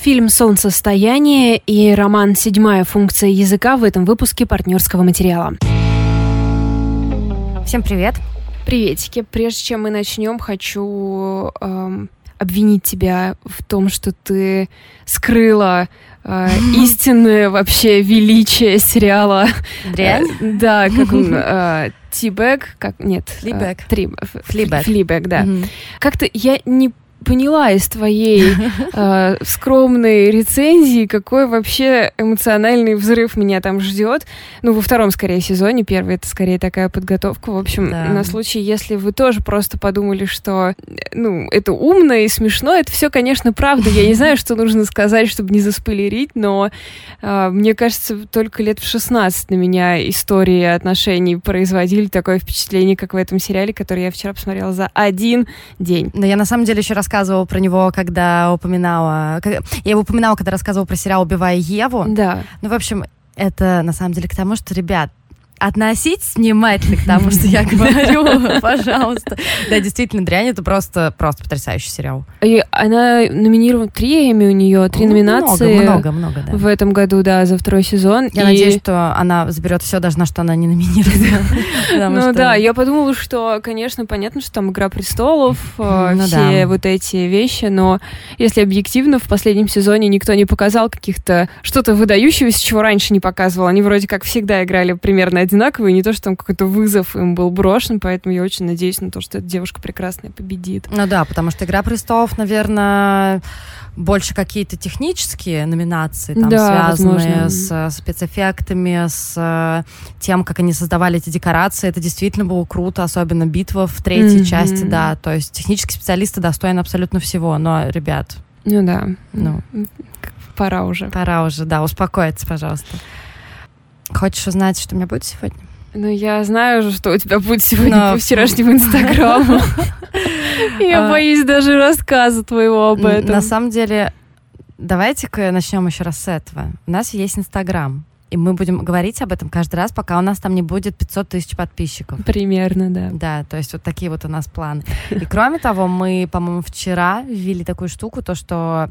Фильм «Солнцестояние» и роман «Седьмая функция языка» в этом выпуске партнерского материала. Всем привет. Приветики. Прежде чем мы начнем, хочу эм, обвинить тебя в том, что ты скрыла э, истинное вообще величие сериала. Дрянь? Э, да, как он... Э, Тибэг, как нет, Флибэг. Флибэг. Флибэг, да. Как-то я не поняла из твоей э, скромной рецензии, какой вообще эмоциональный взрыв меня там ждет. Ну, во втором, скорее, сезоне. Первый — это скорее такая подготовка. В общем, да. на случай, если вы тоже просто подумали, что, ну, это умно и смешно, это все, конечно, правда. Я не знаю, что нужно сказать, чтобы не заспойлерить, но э, мне кажется, только лет в 16 на меня истории отношений производили такое впечатление, как в этом сериале, который я вчера посмотрела за один день. Да, я на самом деле еще раз рассказывала про него, когда упоминала... Я его упоминала, когда рассказывала про сериал «Убивая Еву». Да. Ну, в общем, это на самом деле к тому, что, ребят, относитесь внимательно к тому, что я говорю, пожалуйста. Да, действительно, «Дрянь» — это просто, просто потрясающий сериал. И она номинирована, три Эми у нее, три ну, номинации. Много, много, много, да. В этом году, да, за второй сезон. Я надеюсь, что она заберет все, даже на что она не номинирована. Ну да, я подумала, что, конечно, понятно, что там «Игра престолов», э, ну все вот эти вещи, но если объективно, в последнем сезоне никто не показал каких-то что-то выдающегося, чего раньше не показывал. Они вроде как всегда играли примерно одинаковые, не то, что там какой-то вызов им был брошен, поэтому я очень надеюсь на то, что эта девушка прекрасная победит. Ну да, потому что «Игра престолов», наверное, больше какие-то технические номинации, там, да, связанные возможно. с спецэффектами, с э, тем, как они создавали эти декорации. Это действительно было круто, особенно битва в третьей mm-hmm. части, да. То есть технические специалисты достойны абсолютно всего. Но, ребят... Ну да. Ну, пора уже. Пора уже, да. Успокоиться, пожалуйста. Хочешь узнать, что у меня будет сегодня? Ну, я знаю же, что у тебя будет сегодня Но... по вчерашнему инстаграму. Я а. боюсь даже рассказа твоего об этом. На самом деле, давайте-ка начнем еще раз с этого. У нас есть инстаграм. И мы будем говорить об этом каждый раз, пока у нас там не будет 500 тысяч подписчиков. Примерно, да. Да, то есть вот такие вот у нас планы. И кроме того, мы, по-моему, вчера ввели такую штуку, то, что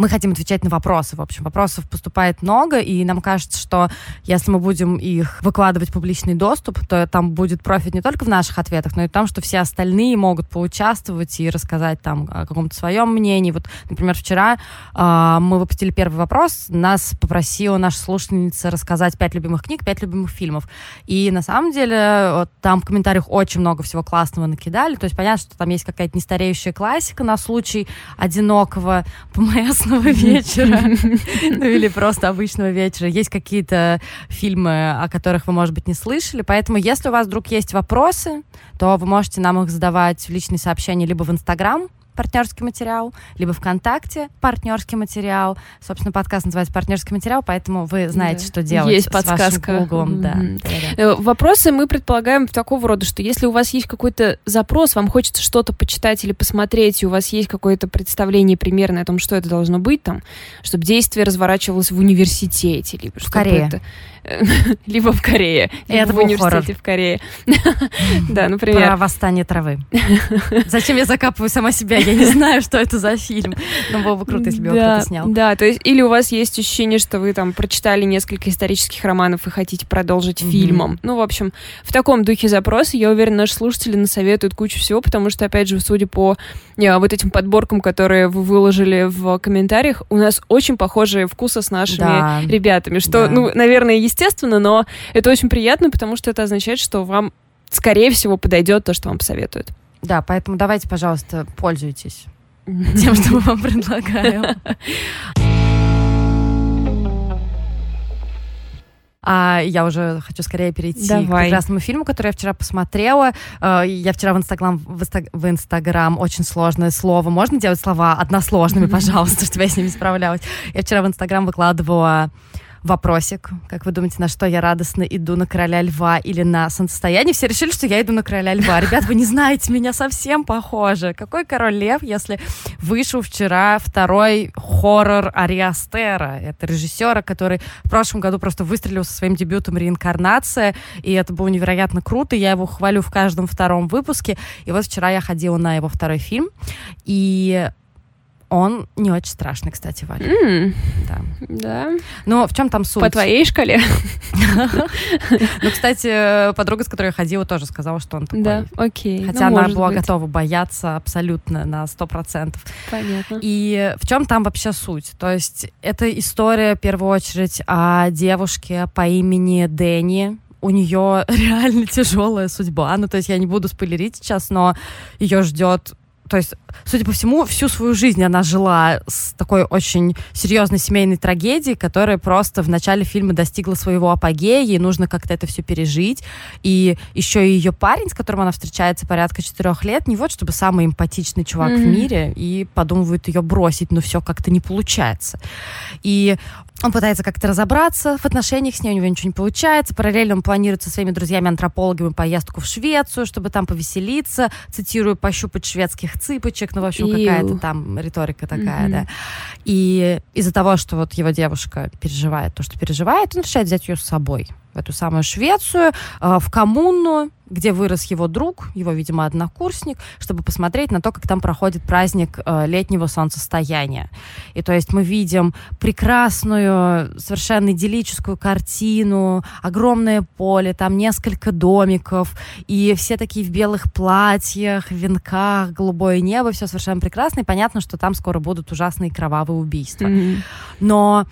мы хотим отвечать на вопросы. В общем, вопросов поступает много, и нам кажется, что если мы будем их выкладывать в публичный доступ, то там будет профит не только в наших ответах, но и в том, что все остальные могут поучаствовать и рассказать там о каком-то своем мнении. Вот, например, вчера э, мы выпустили первый вопрос, нас попросила наша слушательница рассказать пять любимых книг, пять любимых фильмов. И на самом деле вот, там в комментариях очень много всего классного накидали. То есть понятно, что там есть какая-то нестареющая классика на случай одинокого ПМС прекрасного вечера, ну или просто обычного вечера. Есть какие-то фильмы, о которых вы, может быть, не слышали, поэтому если у вас вдруг есть вопросы, то вы можете нам их задавать в личные сообщения либо в Инстаграм, партнерский материал, либо ВКонтакте партнерский материал. Собственно, подкаст называется партнерский материал, поэтому вы знаете, да. что делать есть с подсказка. вашим Google. Mm-hmm. Да. Э, вопросы мы предполагаем такого рода, что если у вас есть какой-то запрос, вам хочется что-то почитать или посмотреть, и у вас есть какое-то представление примерное о том, что это должно быть там, чтобы действие разворачивалось в университете, либо в Корее. либо в Корее, либо это в университете в Корее. да, например. Про восстание травы. Зачем я закапываю сама себя? Я не знаю, что это за фильм. Но было бы круто, если бы его кто-то снял. Да, то есть или у вас есть ощущение, что вы там прочитали несколько исторических романов и хотите продолжить фильмом. Ну, в общем, в таком духе запроса, я уверена, наши слушатели насоветуют кучу всего, потому что, опять же, судя по э, вот этим подборкам, которые вы выложили в комментариях, у нас очень похожие вкусы с нашими ребятами, что, ну, наверное, естественно, но это очень приятно, потому что это означает, что вам, скорее всего, подойдет то, что вам посоветуют. Да, поэтому давайте, пожалуйста, пользуйтесь тем, что мы вам предлагаем. А я уже хочу скорее перейти Давай. к прекрасному фильму, который я вчера посмотрела. Э, я вчера в Инстаграм, в Инстаграм очень сложное слово. Можно делать слова односложными, пожалуйста, чтобы я с ними справлялась? Я вчера в Инстаграм выкладывала вопросик. Как вы думаете, на что я радостно иду, на короля льва или на солнцестояние? Все решили, что я иду на короля льва. Ребят, вы не знаете, меня совсем похоже. Какой король лев, если вышел вчера второй хоррор Ариастера? Это режиссера, который в прошлом году просто выстрелил со своим дебютом «Реинкарнация», и это было невероятно круто. Я его хвалю в каждом втором выпуске. И вот вчера я ходила на его второй фильм, и Он не очень страшный, кстати, Валя. М, Да. Да. Но в чем там суть? По твоей шкале? Ну, кстати, подруга, с которой я ходила, тоже сказала, что он такой. Да, окей. Хотя Ну, она может была готова бояться абсолютно на 100%. Понятно. И в чем там вообще суть? То есть это история, в первую очередь, о девушке по имени Дэнни. У нее реально тяжелая судьба. Ну, то есть я не буду спойлерить сейчас, но ее ждет то есть, судя по всему, всю свою жизнь она жила с такой очень серьезной семейной трагедией, которая просто в начале фильма достигла своего апогея, ей нужно как-то это все пережить. И еще и ее парень, с которым она встречается порядка четырех лет, не вот чтобы самый эмпатичный чувак в Мгм. мире, и подумывает ее бросить, но все как-то не получается. И он пытается как-то разобраться в отношениях с ней, у него ничего не получается. Параллельно он планирует со своими друзьями-антропологами поездку в Швецию, чтобы там повеселиться, цитирую, пощупать шведских цыпочек, ну, в общем, какая-то там риторика такая, да. И из-за того, что вот его девушка переживает то, что переживает, он решает взять ее с собой в эту самую Швецию, э, в коммуну, где вырос его друг, его, видимо, однокурсник, чтобы посмотреть на то, как там проходит праздник э, летнего солнцестояния. И то есть мы видим прекрасную, совершенно идиллическую картину, огромное поле, там несколько домиков, и все такие в белых платьях, венках, голубое небо, все совершенно прекрасно, и понятно, что там скоро будут ужасные кровавые убийства. Мгм. Но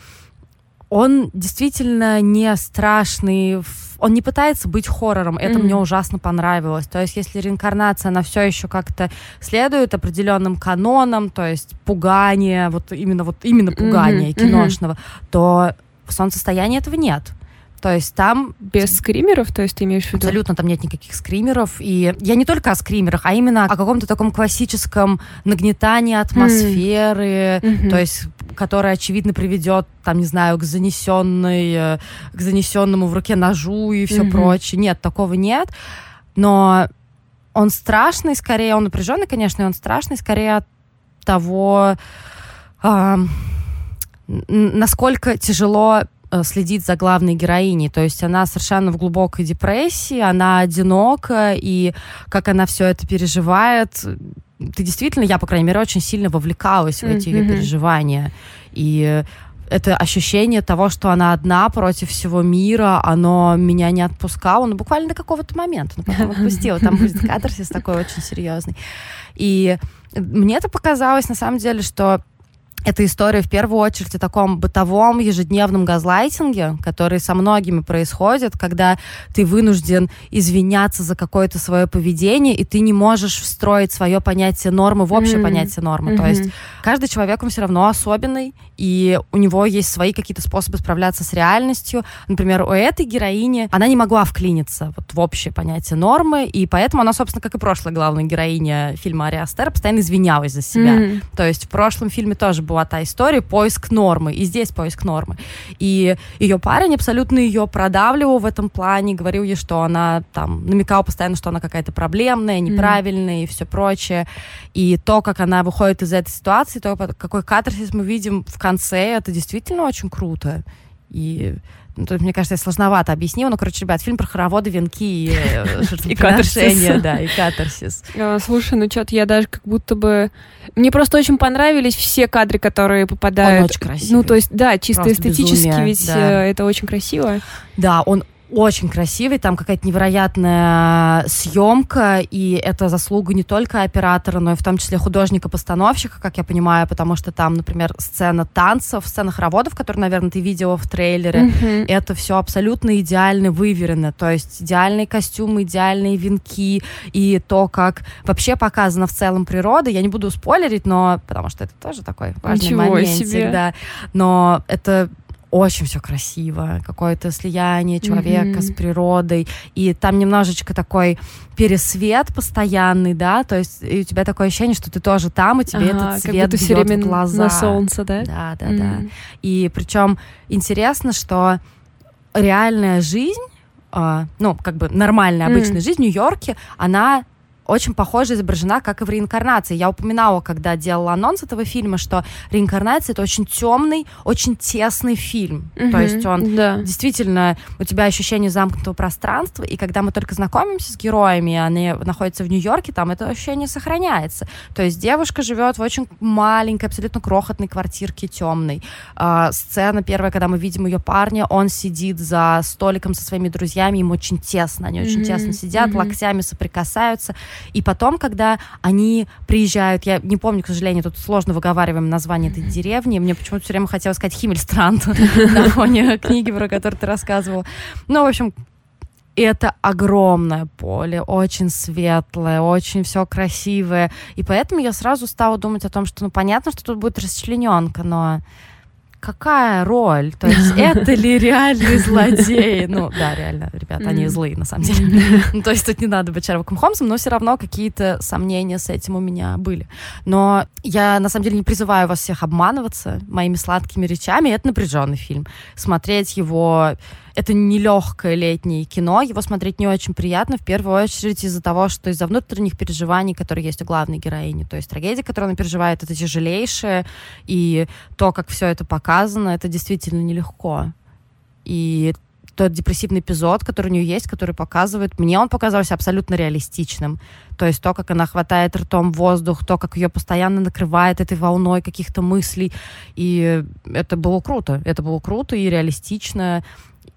он действительно не страшный, он не пытается быть хоррором, это Мгм. мне ужасно понравилось. То есть, если реинкарнация, она все еще как-то следует определенным канонам, то есть пугание, вот именно вот именно пугание Мгм, киношного, то в солнцестоянии этого нет. То есть там Без скримеров, то есть ты имеешь в виду? Абсолютно там нет никаких скримеров. И я не только о скримерах, а именно о каком-то таком классическом нагнетании атмосферы, Мгм. то есть которое, очевидно, приведет, там, не знаю, к занесенной, э, к занесенному в руке ножу и все Мгм. прочее. Нет, такого нет. Но он страшный, скорее, он напряженный, конечно, и он страшный, скорее от того, н- насколько тяжело э, следить за главной героиней. То есть она совершенно в глубокой депрессии, она одинока, и как она все это переживает. Ты действительно, я, по крайней мере, очень сильно вовлекалась в эти ее переживания. И это ощущение того, что она одна против всего мира, оно меня не отпускало, ну, буквально до какого-то момента, но потом отпустило. Там будет катарсис такой очень серьезный. И мне это показалось, на самом деле, что эта история в первую очередь о таком бытовом ежедневном газлайтинге, который со многими происходит, когда ты вынужден извиняться за какое-то свое поведение, и ты не можешь встроить свое понятие нормы в общее Мгм. понятие нормы. То Мгм. есть каждый человек, он все равно особенный, и у него есть свои какие-то способы справляться с реальностью. Например, у этой героини она не могла вклиниться вот в общее понятие нормы, и поэтому она, собственно, как и прошлая главная героиня фильма Ари Астер, постоянно извинялась за себя. Мгм. То есть в прошлом фильме тоже была та история поиск нормы, и здесь поиск нормы. И ее парень абсолютно ее продавливал в этом плане, говорил ей, что она там намекал постоянно, что она какая-то проблемная, неправильная и все прочее. И то, как она выходит из этой ситуации, то, какой катарсис мы видим в конце, это действительно очень круто. И ну, тут, мне кажется, я сложновато объяснила. Ну, короче, ребят, фильм про хороводы, венки и, э, жертвоприношения, катарсис. да, и катарсис. А, Слушай, ну что-то я даже как будто бы... Мне просто очень понравились все кадры, которые попадают. Он очень красивый. Ну, то есть, да, чисто Просто эстетически, безумие, ведь да. э, это очень красиво. Да, он очень красивый, там какая-то невероятная съемка, и это заслуга не только оператора, но и в том числе художника-постановщика, как я понимаю, потому что там, например, сцена танцев, сцена хороводов, которую, наверное, ты видела в трейлере, Мгм. это все абсолютно идеально выверено. То есть идеальные костюмы, идеальные венки и то, как вообще показана в целом природа. Я не буду спойлерить, но потому что это тоже такой важный Ничего моментик, себе. да. Но это очень все красиво, какое-то слияние человека Мгм. с природой, и там немножечко такой пересвет постоянный, да, то есть и у тебя такое ощущение, что ты тоже там, и тебе Ага, этот как свет будто все время в глаза. на солнце, да? Да, да, да. М. И причем интересно, что реальная жизнь, а, ну, как бы нормальная, обычная жизнь в Нью-Йорке, она очень похоже изображена, как и в реинкарнации. Я упоминала, когда делала анонс этого фильма, что реинкарнация это очень темный, очень тесный фильм. Mm-hmm, То есть он да. действительно у тебя ощущение замкнутого пространства, и когда мы только знакомимся с героями, они находятся в Нью-Йорке, там это ощущение сохраняется. То есть девушка живет в очень маленькой, абсолютно крохотной квартирке темной. А, сцена первая, когда мы видим ее парня, он сидит за столиком со своими друзьями, им очень тесно, они очень mm-hmm. тесно сидят, mm-hmm. локтями соприкасаются. И потом, когда они приезжают, я не помню, к сожалению, тут сложно выговариваем название этой деревни, мне почему-то все время хотелось сказать Химмельстранд на фоне книги, про которую ты рассказывал. Ну, в общем, это огромное поле, очень светлое, очень все красивое. И поэтому я сразу стала думать о том, что, ну, понятно, что тут будет расчлененка, но какая роль? То есть это ли реальный злодей? Ну, да, реально, ребята, они злые, на самом деле. Ну, то есть тут не надо быть Шерлоком Холмсом, но все равно какие-то сомнения с этим у меня были. Но я, на самом деле, не призываю вас всех обманываться моими сладкими речами. Это напряженный фильм. Смотреть его это нелегкое летнее кино, его смотреть не очень приятно, в первую очередь из-за того, что из-за внутренних переживаний, которые есть у главной героини. То есть трагедия, которую она переживает, это тяжелейшее, и то, как все это показано, это действительно нелегко. И тот депрессивный эпизод, который у нее есть, который показывает, мне он показался абсолютно реалистичным. То есть то, как она хватает ртом воздух, то, как ее постоянно накрывает этой волной каких-то мыслей. И это было круто. Это было круто и реалистично.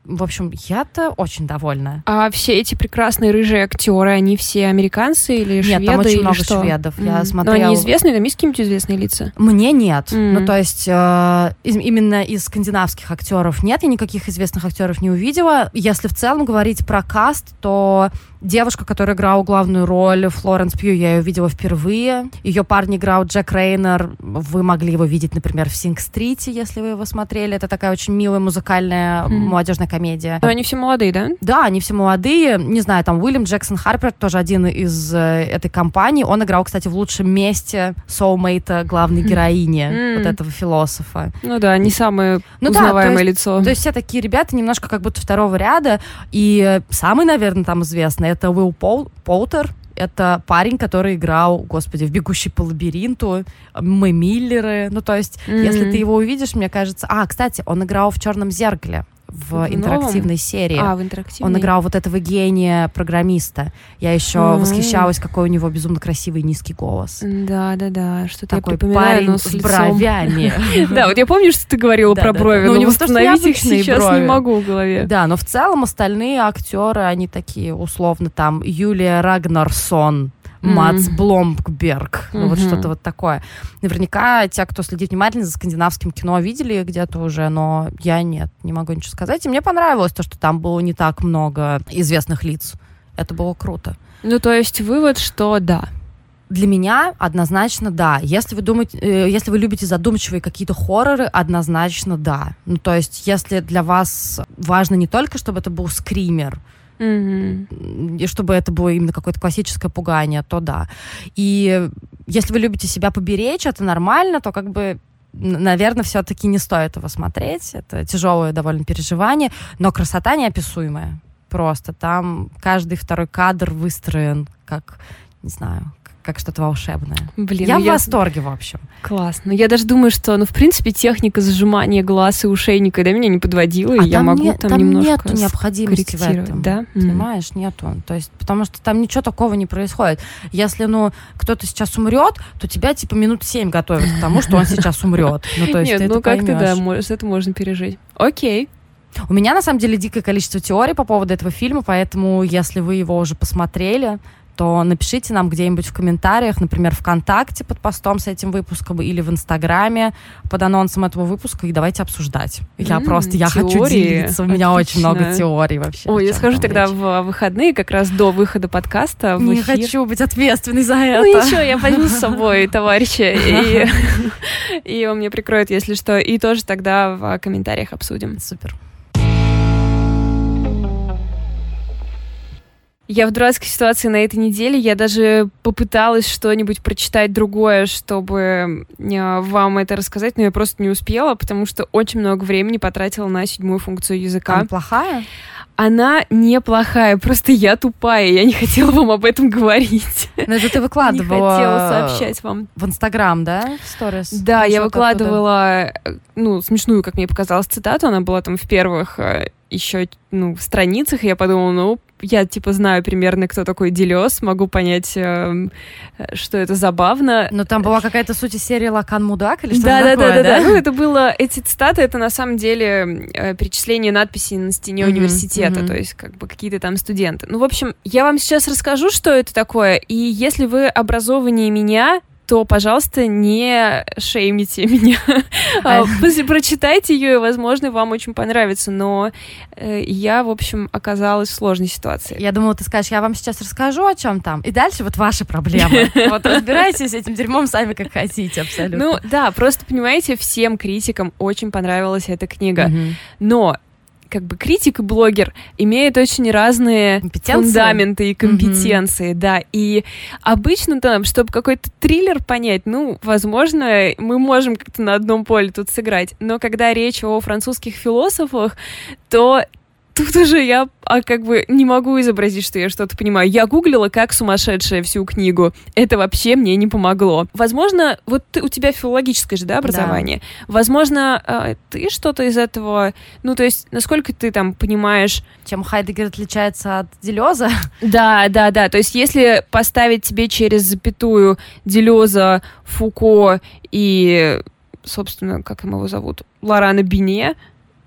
В общем, я-то очень довольна. А все эти прекрасные рыжие актеры, они все американцы или нет, шведы? Нет, там очень или много что? шведов. Mm. Я смотрела... Но они известные, там есть какие-нибудь известные лица? Мне нет. Mm. Ну, то есть э, из, именно из скандинавских актеров нет, я никаких известных актеров не увидела. Если в целом говорить про каст, то Девушка, которая играла главную роль, Флоренс Пью, я ее видела впервые. Ее парень играл Джек Рейнер. Вы могли его видеть, например, в Синг-стрите, если вы его смотрели. Это такая очень милая музыкальная mm. молодежная комедия. Но они все молодые, да? Да, они все молодые. Не знаю, там Уильям Джексон Харпер, тоже один из э, этой компании. Он играл, кстати, в лучшем месте соулмейта главной героини, mm. вот этого философа. Ну да, не самое ну, узнаваемое да, то есть, лицо. То есть все такие ребята немножко как будто второго ряда. И самый, наверное, там известный это Уилл Пол, Полтер, это парень, который играл, господи, в «Бегущий по лабиринту», мы Миллеры. Ну, то есть, mm-hmm. если ты его увидишь, мне кажется... А, кстати, он играл в «Черном зеркале» в интерактивной серии. А, в интерактивной. Он играл вот этого гения программиста. Я еще mm-hmm. восхищалась, какой у него безумно красивый низкий голос. Да, да, да. Что-то Такой я припоминаю, парень с, бровями. Да, вот я помню, что ты говорила про брови, но восстановить их сейчас не могу в голове. Да, но в целом остальные актеры, они такие условно там Юлия Рагнарсон, Мац Бломкберг, ну вот что-то вот такое. Наверняка те, кто следит внимательно за скандинавским кино, видели где-то уже, но я нет, не могу ничего сказать. И мне понравилось то, что там было не так много известных лиц. Это было круто. Ну, то есть вывод, что да. Для меня однозначно да. Если вы думаете, э, если вы любите задумчивые какие-то хорроры, однозначно да. Ну, то есть, если для вас важно не только, чтобы это был скример, Mm-hmm. И чтобы это было именно какое-то классическое пугание, то да. И если вы любите себя поберечь, это нормально, то как бы наверное, все-таки не стоит его смотреть. Это тяжелое довольно переживание, но красота неописуемая. Просто там каждый второй кадр выстроен как, не знаю, как что-то волшебное. Блин, я ну в я... восторге, в общем. Классно. Я даже думаю, что, ну, в принципе, техника зажимания глаз и ушей никогда меня не подводила, а и я могу не, там, там немножко нету необходимости в этом. Да? Понимаешь, mm. нету. То есть, потому что там ничего такого не происходит. Если, ну, кто-то сейчас умрет, то тебя, типа, минут семь готовят к тому, что он сейчас умрет. Ну, то есть, Нет, ну, как-то, да, это можно пережить. Окей. У меня, на самом деле, дикое количество теорий по поводу этого фильма, поэтому, если вы его уже посмотрели, то напишите нам где-нибудь в комментариях, например, ВКонтакте под постом с этим выпуском или в Инстаграме под анонсом этого выпуска, и давайте обсуждать. Я mm, просто, я теории. хочу делиться, у меня очень много теорий вообще. Ой, я схожу тогда речь. в выходные, как раз до выхода подкаста в Не эфир. хочу быть ответственной за это. Ну ничего, я возьму с собой товарища, и, и он мне прикроет, если что, и тоже тогда в комментариях обсудим. Супер. Я в дурацкой ситуации на этой неделе. Я даже попыталась что-нибудь прочитать другое, чтобы э, вам это рассказать, но я просто не успела, потому что очень много времени потратила на седьмую функцию языка. Она плохая? она неплохая, просто я тупая, я не хотела вам об этом говорить. Но это ты выкладывала... Не хотела сообщать вам. В Инстаграм, да, сторис? Да, я выкладывала, оттуда. ну, смешную, как мне показалось, цитату, она была там в первых э, еще, ну, в страницах, и я подумала, ну, я, типа, знаю примерно, кто такой Делес, могу понять, э, что это забавно. Но там была какая-то суть из серии «Лакан Мудак» или что-то да, такое, да, да, да, да. Ну, это было... Эти цитаты, это на самом деле э, перечисление надписей на стене mm-hmm, университета, mm-hmm. то есть как бы какие-то там студенты. Ну, в общем, я вам сейчас расскажу, что это такое, и если вы образованнее меня, то, пожалуйста, не шеймите меня. А, прочитайте ее, и, возможно, вам очень понравится. Но э, я, в общем, оказалась в сложной ситуации. Я думала, ты скажешь, я вам сейчас расскажу, о чем там. И дальше вот ваши проблемы. Вот разбирайтесь с этим дерьмом сами, как хотите, абсолютно. Ну, да, просто, понимаете, всем критикам очень понравилась эта книга. Но как бы критик и блогер имеют очень разные фундаменты и компетенции, mm-hmm. да. И обычно там, чтобы какой-то триллер понять, ну, возможно, мы можем как-то на одном поле тут сыграть. Но когда речь о французских философах, то тут уже я а, как бы не могу изобразить, что я что-то понимаю. Я гуглила как сумасшедшая всю книгу. Это вообще мне не помогло. Возможно, вот ты, у тебя филологическое же, да, образование? Да. Возможно, а, ты что-то из этого... Ну, то есть, насколько ты там понимаешь... Чем Хайдегер отличается от Делеза? Да, да, да. То есть, если поставить тебе через запятую Делеза, Фуко и, собственно, как ему его зовут? Лорана Бине,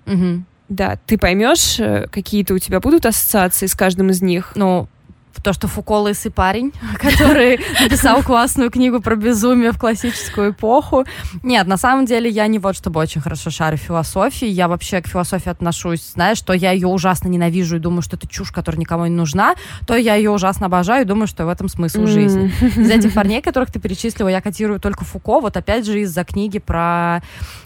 угу да, ты поймешь, э, какие-то у тебя будут ассоциации с каждым из них. Ну, то, что Фуко лысый парень, который написал классную книгу про безумие в классическую эпоху. Нет, на самом деле я не вот чтобы очень хорошо шарю философии. Я вообще к философии отношусь, знаешь, что я ее ужасно ненавижу и думаю, что это чушь, которая никому не нужна, то я ее ужасно обожаю и думаю, что в этом смысл жизни. Из этих парней, которых ты перечислила, я котирую только Фуко, вот опять же из-за книги про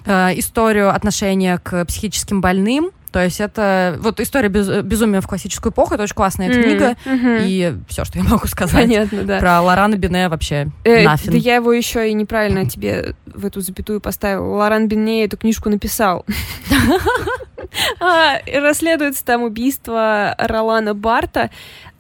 э, историю отношения к психическим больным, то есть это вот история без, безумия в классическую эпоху, это очень классная mm-hmm. книга, mm-hmm. и все, что я могу сказать. Понятно, да. Про Лорана Бине вообще э, нафиг. Да я его еще и неправильно тебе в эту запятую поставил. Лоран Бине эту книжку написал. А, расследуется там убийство Ролана Барта.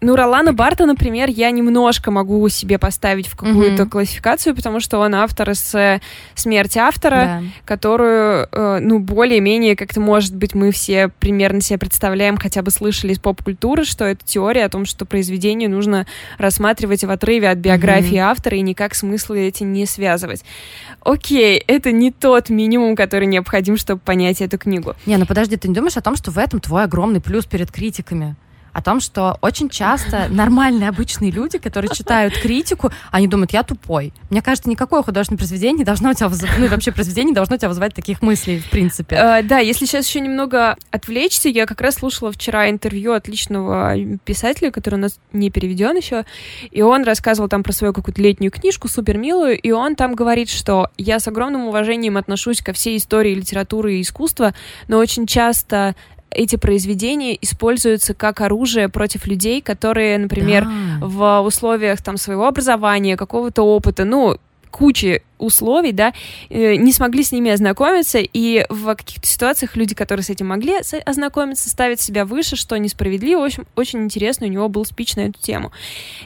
Ну, Ролана Барта, например, я немножко могу себе поставить в какую-то mm-hmm. классификацию, потому что он автор с смерти автора, да. которую, э, ну, более-менее, как-то, может быть, мы все примерно себе представляем, хотя бы слышали из поп-культуры, что это теория о том, что произведение нужно рассматривать в отрыве от биографии mm-hmm. автора и никак смыслы эти не связывать. Окей, это не тот минимум, который необходим, чтобы понять эту книгу. Не, ну подожди, ты не думаешь о том, что в этом твой огромный плюс перед критиками? О том, что очень часто нормальные обычные люди, которые читают критику, они думают, я тупой. Мне кажется, никакое художественное произведение не должно у тебя вызывать, ну и вообще произведение не должно у тебя вызывать таких мыслей, в принципе. Uh, да, если сейчас еще немного отвлечься, я как раз слушала вчера интервью отличного писателя, который у нас не переведен еще, и он рассказывал там про свою какую-то летнюю книжку, супер милую, и он там говорит, что я с огромным уважением отношусь ко всей истории литературы и искусства, но очень часто эти произведения используются как оружие против людей, которые, например, да. в условиях там своего образования, какого-то опыта, ну, кучи условий, да, э, не смогли с ними ознакомиться, и в каких-то ситуациях люди, которые с этим могли ознакомиться, ставят себя выше, что несправедливо. В общем, очень интересно, у него был спич на эту тему.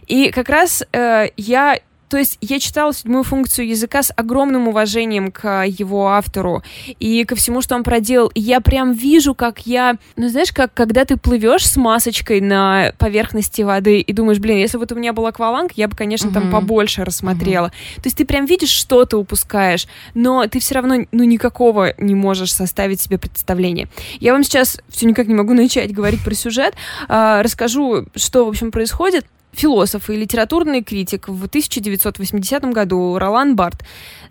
И как раз э, я то есть я читала седьмую функцию языка с огромным уважением к его автору и ко всему, что он проделал. И я прям вижу, как я... Ну, знаешь, как когда ты плывешь с масочкой на поверхности воды и думаешь, блин, если вот у меня был акваланг, я бы, конечно, uh-huh. там побольше рассмотрела. Uh-huh. То есть ты прям видишь, что ты упускаешь, но ты все равно, ну, никакого не можешь составить себе представление. Я вам сейчас все никак не могу начать говорить про сюжет. А, расскажу, что, в общем, происходит философ и литературный критик в 1980 году Ролан Барт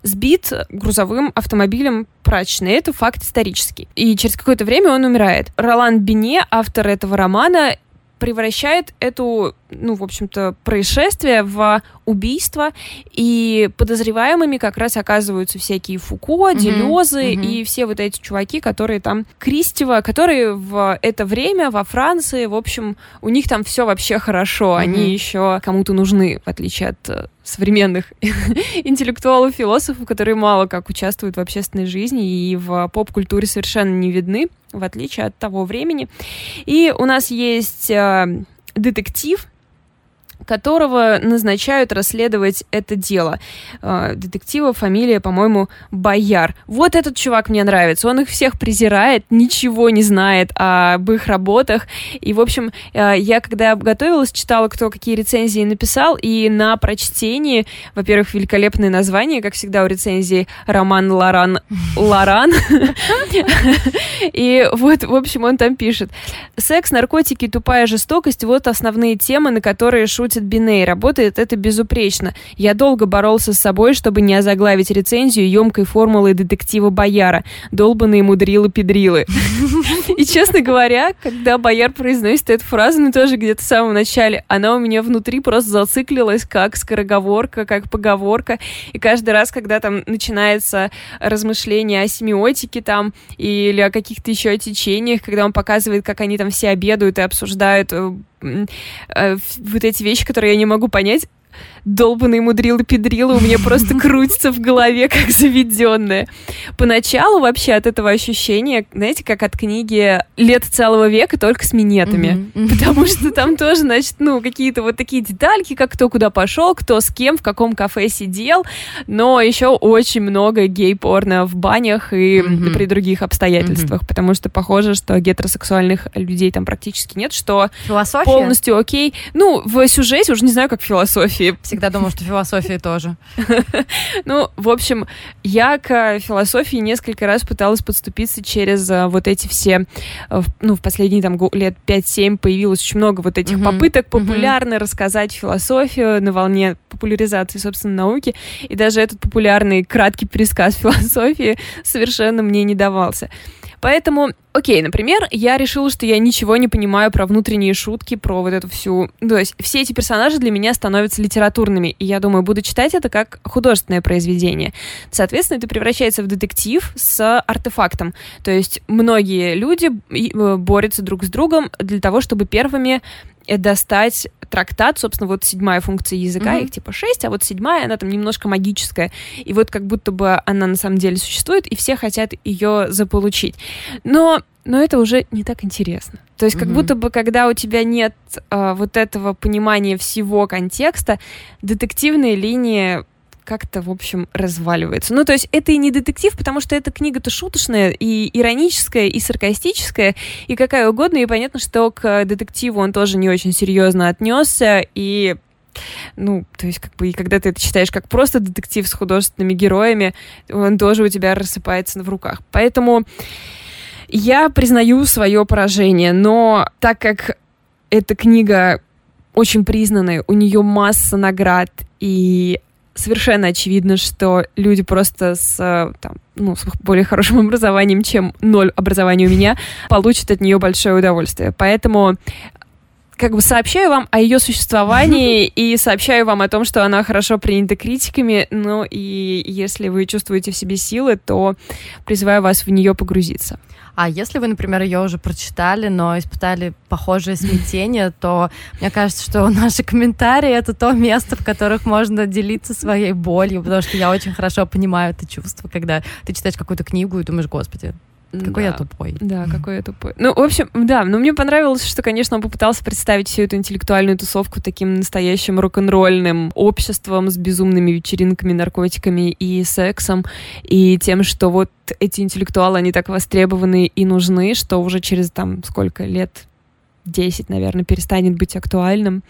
сбит грузовым автомобилем прачечной. Это факт исторический. И через какое-то время он умирает. Ролан Бине, автор этого романа, превращает эту, ну, в общем-то, происшествие в убийство, и подозреваемыми как раз оказываются всякие Фуко, Делезы mm-hmm. и все вот эти чуваки, которые там Кристева, которые в это время во Франции, в общем, у них там все вообще хорошо, mm-hmm. они еще кому-то нужны, в отличие от э, современных интеллектуалов, философов, которые мало как участвуют в общественной жизни и в поп-культуре совершенно не видны. в отличие от того времени. И у нас есть э, детектив, которого назначают расследовать это дело. А, детектива фамилия, по-моему, Бояр. Вот этот чувак мне нравится. Он их всех презирает, ничего не знает об их работах. И, в общем, а, я когда готовилась, читала, кто какие рецензии написал, и на прочтении, во-первых, великолепное название, как всегда у рецензии, роман Лоран Лоран. И вот, в общем, он там пишет. Секс, наркотики, тупая жестокость — вот основные темы, на которые шутят шутит Биней, работает это безупречно. Я долго боролся с собой, чтобы не озаглавить рецензию емкой формулой детектива Бояра. Долбанные мудрилы-педрилы. И, честно говоря, когда Бояр произносит эту фразу, ну, тоже где-то в самом начале, она у меня внутри просто зациклилась как скороговорка, как поговорка. И каждый раз, когда там начинается размышление о семиотике там или о каких-то еще течениях, когда он показывает, как они там все обедают и обсуждают э, вот эти вещи, которые я не могу понять, долбанные мудрилы-педрилы у меня просто крутится в голове, как заведенная. Поначалу вообще от этого ощущения, знаете, как от книги «Лет целого века» только с минетами. Потому что там тоже, значит, ну, какие-то вот такие детальки, как кто куда пошел, кто с кем, в каком кафе сидел, но еще очень много гей-порно в банях и при других обстоятельствах, потому что похоже, что гетеросексуальных людей там практически нет, что полностью окей. Ну, в сюжете уже не знаю, как философии Всегда думала, что философия тоже. Ну, в общем, я к философии несколько раз пыталась подступиться через э, вот эти все, э, ну, в последние там лет 5-7 появилось очень много вот этих попыток популярно рассказать философию на волне популяризации, собственно, науки. И даже этот популярный краткий пересказ философии совершенно мне не давался. Поэтому, окей, например, я решила, что я ничего не понимаю про внутренние шутки, про вот эту всю... То есть все эти персонажи для меня становятся литературными, и я думаю, буду читать это как художественное произведение. Соответственно, это превращается в детектив с артефактом. То есть многие люди э, борются друг с другом для того, чтобы первыми достать трактат, собственно, вот седьмая функция языка, mm-hmm. их типа шесть, а вот седьмая, она там немножко магическая. И вот как будто бы она на самом деле существует, и все хотят ее заполучить. Но но это уже не так интересно. То есть, как mm-hmm. будто бы, когда у тебя нет э, вот этого понимания всего контекста, детективные линии как-то, в общем, разваливается. Ну, то есть это и не детектив, потому что эта книга-то шуточная, и ироническая, и саркастическая, и какая угодно, и понятно, что к детективу он тоже не очень серьезно отнесся, и ну, то есть, как бы, и когда ты это читаешь как просто детектив с художественными героями, он тоже у тебя рассыпается в руках. Поэтому я признаю свое поражение, но так как эта книга очень признанная, у нее масса наград, и совершенно очевидно, что люди просто с, там, ну, с более хорошим образованием, чем ноль образования у меня, получат от нее большое удовольствие. Поэтому как бы сообщаю вам о ее существовании и сообщаю вам о том, что она хорошо принята критиками. Ну и если вы чувствуете в себе силы, то призываю вас в нее погрузиться. А если вы, например, ее уже прочитали, но испытали похожее смятение, то мне кажется, что наши комментарии — это то место, в которых можно делиться своей болью, потому что я очень хорошо понимаю это чувство, когда ты читаешь какую-то книгу и думаешь, господи, какой да. я тупой. Да, какой я тупой. Ну, в общем, да, но мне понравилось, что, конечно, он попытался представить всю эту интеллектуальную тусовку таким настоящим рок-н-ролльным обществом с безумными вечеринками, наркотиками и сексом, и тем, что вот эти интеллектуалы, они так востребованы и нужны, что уже через там сколько лет 10, наверное, перестанет быть актуальным.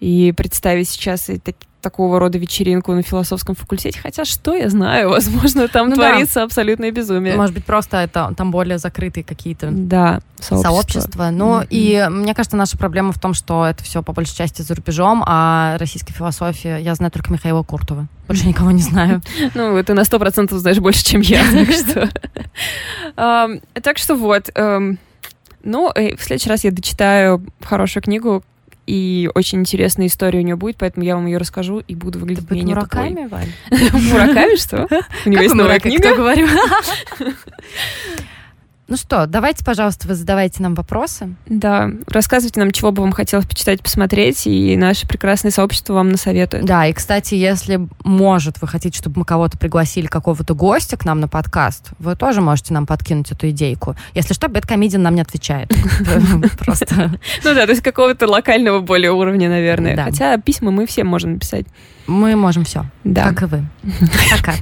И представить сейчас и так, такого рода вечеринку на философском факультете, хотя что я знаю, возможно, там ну, творится да. абсолютное безумие. Может быть, просто это там более закрытые какие-то да, сообщества. сообщества. Ну, mm-hmm. и мне кажется, наша проблема в том, что это все по большей части за рубежом, а российской философии я знаю только Михаила Куртова. Больше никого не знаю. Ну, ты на сто процентов знаешь больше, чем я, так что... Так что вот. Ну, в следующий раз я дочитаю хорошую книгу, и очень интересная история у нее будет, поэтому я вам ее расскажу и буду выглядеть Ты менее Мураками, Валь? Мураками, что? У него есть новая книга? говорю? Ну что, давайте, пожалуйста, вы задавайте нам вопросы. Да, рассказывайте нам, чего бы вам хотелось почитать, посмотреть, и наше прекрасное сообщество вам насоветует. Да, и, кстати, если, может, вы хотите, чтобы мы кого-то пригласили, какого-то гостя к нам на подкаст, вы тоже можете нам подкинуть эту идейку. Если что, Бэткомедиан нам не отвечает. Просто... Ну да, то есть какого-то локального более уровня, наверное. Хотя письма мы всем можем написать. Мы можем все. Да. Как и вы. Пока.